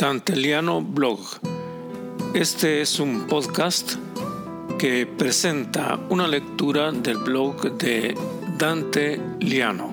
Danteliano Blog. Este es un podcast que presenta una lectura del blog de Dante Liano.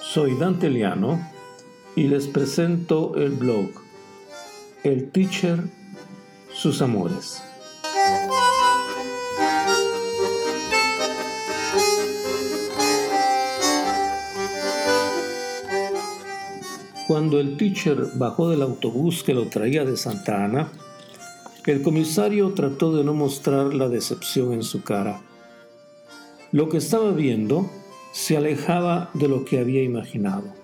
Soy Dante Liano y les presento el blog El Teacher, sus amores. Cuando el teacher bajó del autobús que lo traía de Santa Ana, el comisario trató de no mostrar la decepción en su cara. Lo que estaba viendo se alejaba de lo que había imaginado.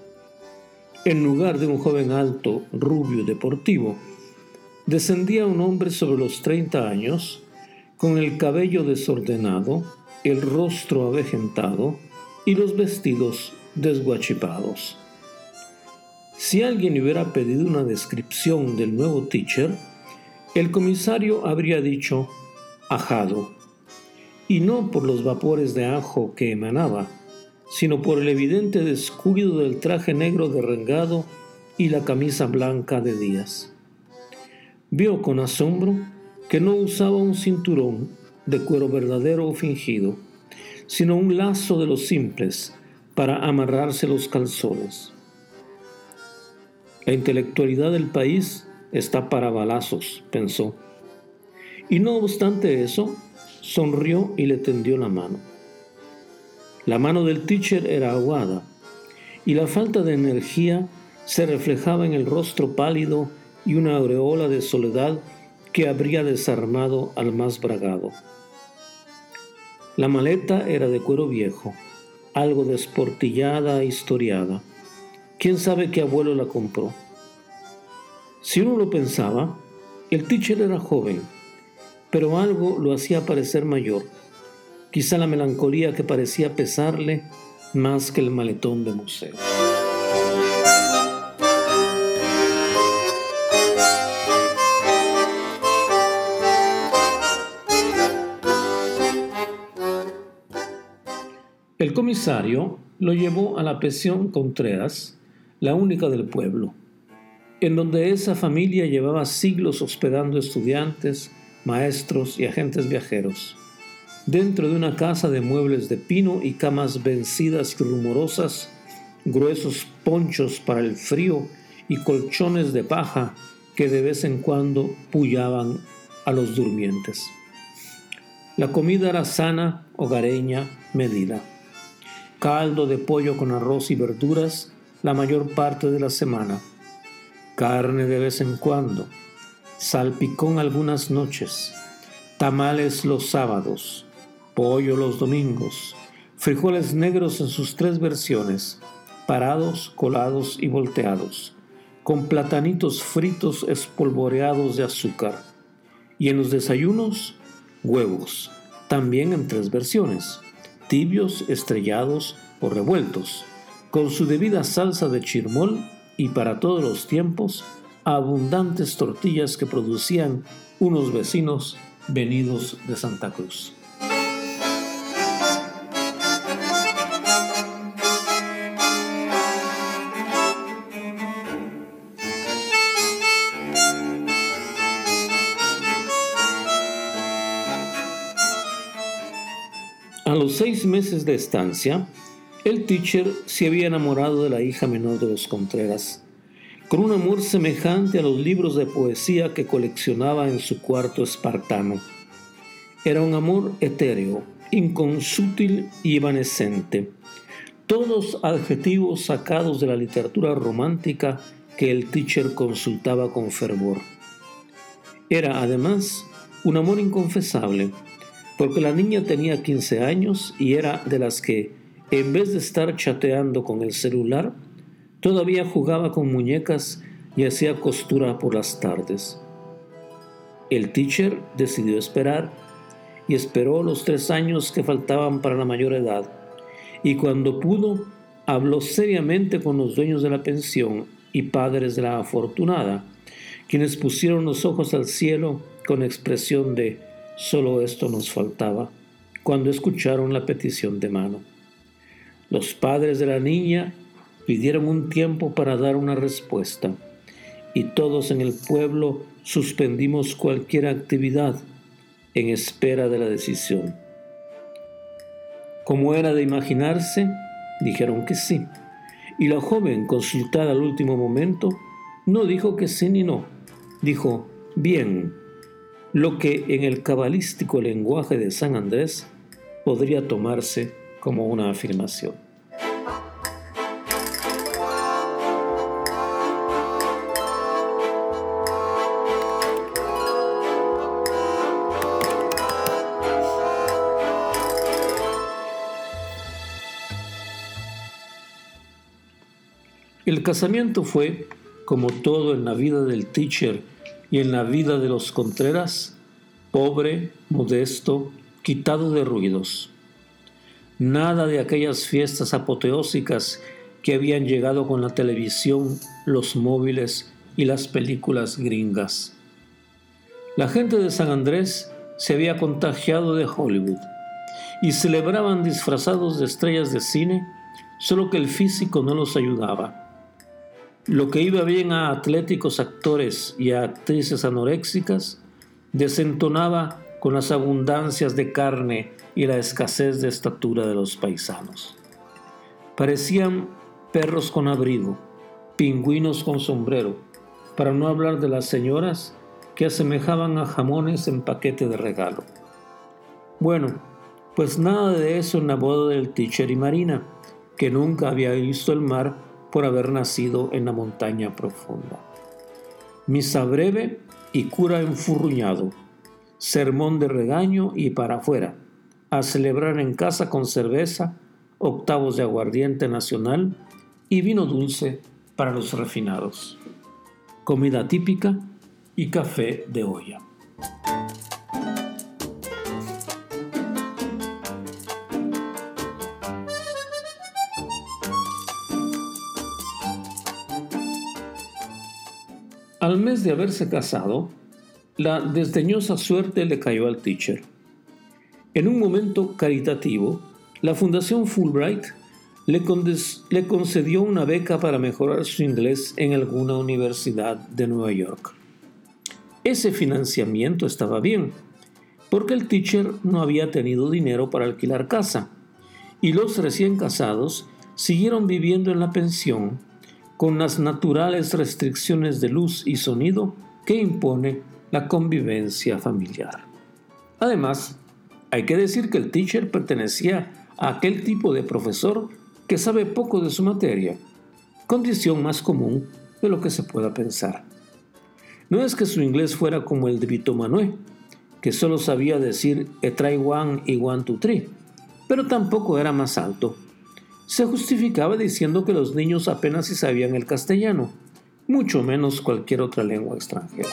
En lugar de un joven alto, rubio y deportivo, descendía un hombre sobre los 30 años, con el cabello desordenado, el rostro avejentado y los vestidos desguachipados. Si alguien hubiera pedido una descripción del nuevo teacher, el comisario habría dicho ajado, y no por los vapores de ajo que emanaba, sino por el evidente descuido del traje negro derrengado y la camisa blanca de Díaz. Vio con asombro que no usaba un cinturón de cuero verdadero o fingido, sino un lazo de los simples para amarrarse los calzones. La intelectualidad del país está para balazos, pensó. Y no obstante eso, sonrió y le tendió la mano. La mano del teacher era aguada y la falta de energía se reflejaba en el rostro pálido y una aureola de soledad que habría desarmado al más bragado. La maleta era de cuero viejo, algo desportillada e historiada. ¿Quién sabe qué abuelo la compró? Si uno lo pensaba, el teacher era joven, pero algo lo hacía parecer mayor. Quizá la melancolía que parecía pesarle más que el maletón de museo. El comisario lo llevó a la prisión Contreras la única del pueblo, en donde esa familia llevaba siglos hospedando estudiantes, maestros y agentes viajeros, dentro de una casa de muebles de pino y camas vencidas y rumorosas, gruesos ponchos para el frío y colchones de paja que de vez en cuando pullaban a los durmientes. La comida era sana, hogareña, medida. Caldo de pollo con arroz y verduras la mayor parte de la semana, carne de vez en cuando, salpicón algunas noches, tamales los sábados, pollo los domingos, frijoles negros en sus tres versiones, parados, colados y volteados, con platanitos fritos espolvoreados de azúcar, y en los desayunos, huevos, también en tres versiones, tibios, estrellados o revueltos con su debida salsa de chirmol y para todos los tiempos, abundantes tortillas que producían unos vecinos venidos de Santa Cruz. A los seis meses de estancia, el teacher se había enamorado de la hija menor de los Contreras, con un amor semejante a los libros de poesía que coleccionaba en su cuarto espartano. Era un amor etéreo, inconsútil y evanescente, todos adjetivos sacados de la literatura romántica que el teacher consultaba con fervor. Era además un amor inconfesable, porque la niña tenía 15 años y era de las que en vez de estar chateando con el celular, todavía jugaba con muñecas y hacía costura por las tardes. El teacher decidió esperar y esperó los tres años que faltaban para la mayor edad y cuando pudo habló seriamente con los dueños de la pensión y padres de la afortunada, quienes pusieron los ojos al cielo con expresión de solo esto nos faltaba cuando escucharon la petición de mano. Los padres de la niña pidieron un tiempo para dar una respuesta y todos en el pueblo suspendimos cualquier actividad en espera de la decisión. Como era de imaginarse, dijeron que sí. Y la joven, consultada al último momento, no dijo que sí ni no. Dijo, bien, lo que en el cabalístico lenguaje de San Andrés podría tomarse como una afirmación. El casamiento fue, como todo en la vida del teacher y en la vida de los Contreras, pobre, modesto, quitado de ruidos. Nada de aquellas fiestas apoteósicas que habían llegado con la televisión, los móviles y las películas gringas. La gente de San Andrés se había contagiado de Hollywood y celebraban disfrazados de estrellas de cine, solo que el físico no los ayudaba. Lo que iba bien a atléticos actores y a actrices anoréxicas desentonaba con las abundancias de carne y la escasez de estatura de los paisanos. Parecían perros con abrigo, pingüinos con sombrero, para no hablar de las señoras que asemejaban a jamones en paquete de regalo. Bueno, pues nada de eso en la boda del teacher y Marina, que nunca había visto el mar por haber nacido en la montaña profunda. Misa breve y cura enfurruñado, sermón de regaño y para afuera, a celebrar en casa con cerveza, octavos de aguardiente nacional y vino dulce para los refinados, comida típica y café de olla. Al mes de haberse casado, la desdeñosa suerte le cayó al teacher. En un momento caritativo, la Fundación Fulbright le, le, concedió una beca para mejorar su inglés en alguna universidad de Nueva York. Ese financiamiento estaba bien, porque el teacher no había tenido dinero para alquilar casa, y los recién casados siguieron viviendo en la pensión con las naturales restricciones de luz y sonido que impone la convivencia familiar. Además, hay que decir que el teacher pertenecía a aquel tipo de profesor que sabe poco de su materia, condición más común de lo que se pueda pensar. No es que su inglés fuera como el de Vito Manuel, que solo sabía decir e try one y one two three, pero tampoco era más alto se justificaba diciendo que los niños apenas si sabían el castellano, mucho menos cualquier otra lengua extranjera.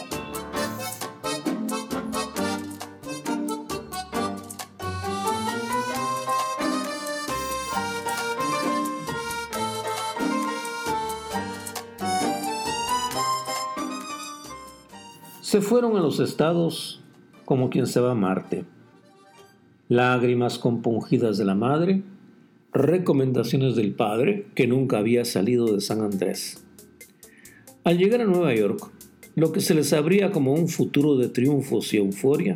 Se fueron a los estados como quien se va a Marte. Lágrimas compungidas de la madre, recomendaciones del padre que nunca había salido de San Andrés. Al llegar a Nueva York, lo que se les abría como un futuro de triunfos y euforia,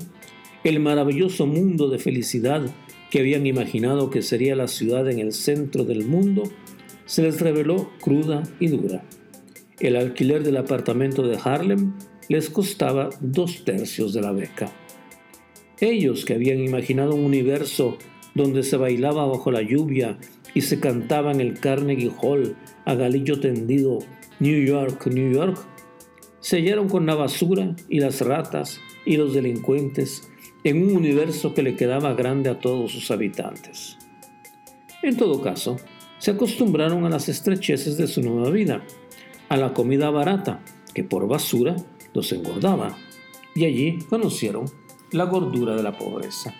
el maravilloso mundo de felicidad que habían imaginado que sería la ciudad en el centro del mundo, se les reveló cruda y dura. El alquiler del apartamento de Harlem les costaba dos tercios de la beca. Ellos que habían imaginado un universo donde se bailaba bajo la lluvia y se cantaba en el Carnegie Hall a galillo tendido New York, New York, sellaron con la basura y las ratas y los delincuentes en un universo que le quedaba grande a todos sus habitantes. En todo caso, se acostumbraron a las estrecheces de su nueva vida, a la comida barata, que por basura los engordaba, y allí conocieron la gordura de la pobreza.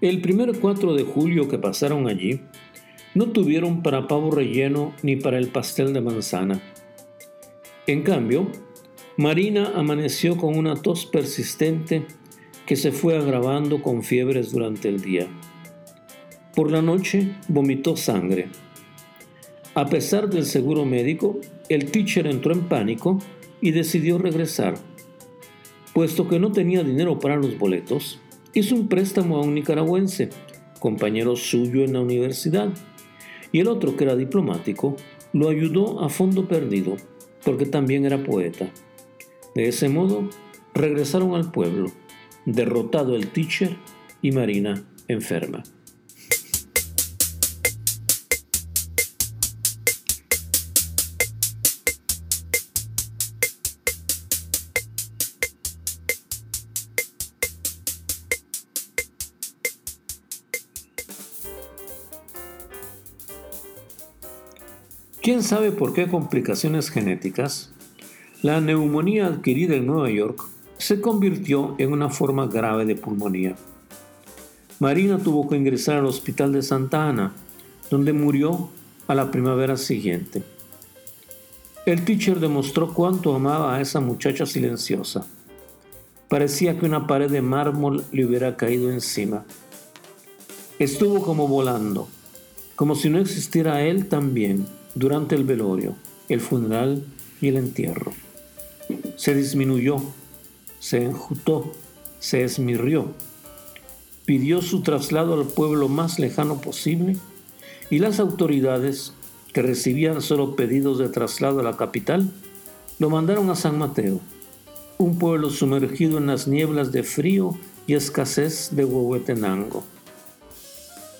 El primer 4 de julio que pasaron allí, no tuvieron para pavo relleno ni para el pastel de manzana. En cambio, Marina amaneció con una tos persistente que se fue agravando con fiebres durante el día. Por la noche vomitó sangre. A pesar del seguro médico, el teacher entró en pánico y decidió regresar. Puesto que no tenía dinero para los boletos, hizo un préstamo a un nicaragüense, compañero suyo en la universidad, y el otro, que era diplomático, lo ayudó a fondo perdido, porque también era poeta. De ese modo, regresaron al pueblo, derrotado el teacher y Marina enferma. ¿Quién sabe por qué complicaciones genéticas? La neumonía adquirida en Nueva York se convirtió en una forma grave de pulmonía. Marina tuvo que ingresar al hospital de Santa Ana, donde murió a la primavera siguiente. El teacher demostró cuánto amaba a esa muchacha silenciosa. Parecía que una pared de mármol le hubiera caído encima. Estuvo como volando, como si no existiera él también durante el velorio, el funeral y el entierro. Se disminuyó, se enjutó, se esmirrió, pidió su traslado al pueblo más lejano posible y las autoridades, que recibían solo pedidos de traslado a la capital, lo mandaron a San Mateo, un pueblo sumergido en las nieblas de frío y escasez de Huehuetenango.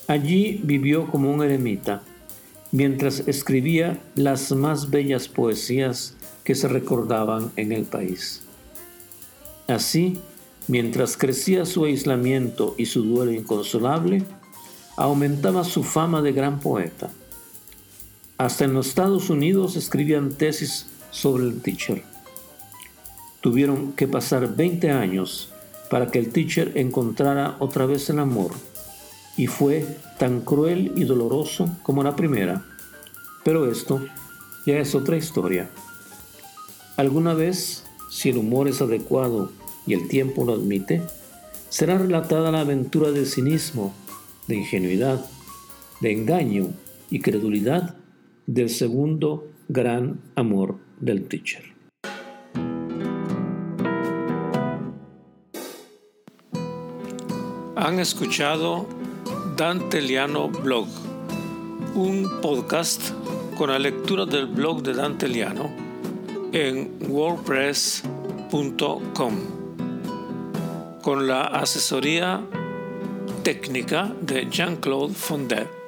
Allí vivió como un eremita, mientras escribía las más bellas poesías que se recordaban en el país. Así, mientras crecía su aislamiento y su duelo inconsolable, aumentaba su fama de gran poeta. Hasta en los Estados Unidos escribían tesis sobre el teacher. Tuvieron que pasar 20 años para que el teacher encontrara otra vez el amor y fue tan cruel y doloroso como la primera. Pero esto ya es otra historia. Alguna vez, si el humor es adecuado y el tiempo lo admite, será relatada la aventura de cinismo, de ingenuidad, de engaño y credulidad del segundo gran amor del teacher. Han escuchado Dante Liano Blog, un podcast con la lectura del blog de Dante Liano en wordpress.com con la asesoría técnica de Jean-Claude Fondet.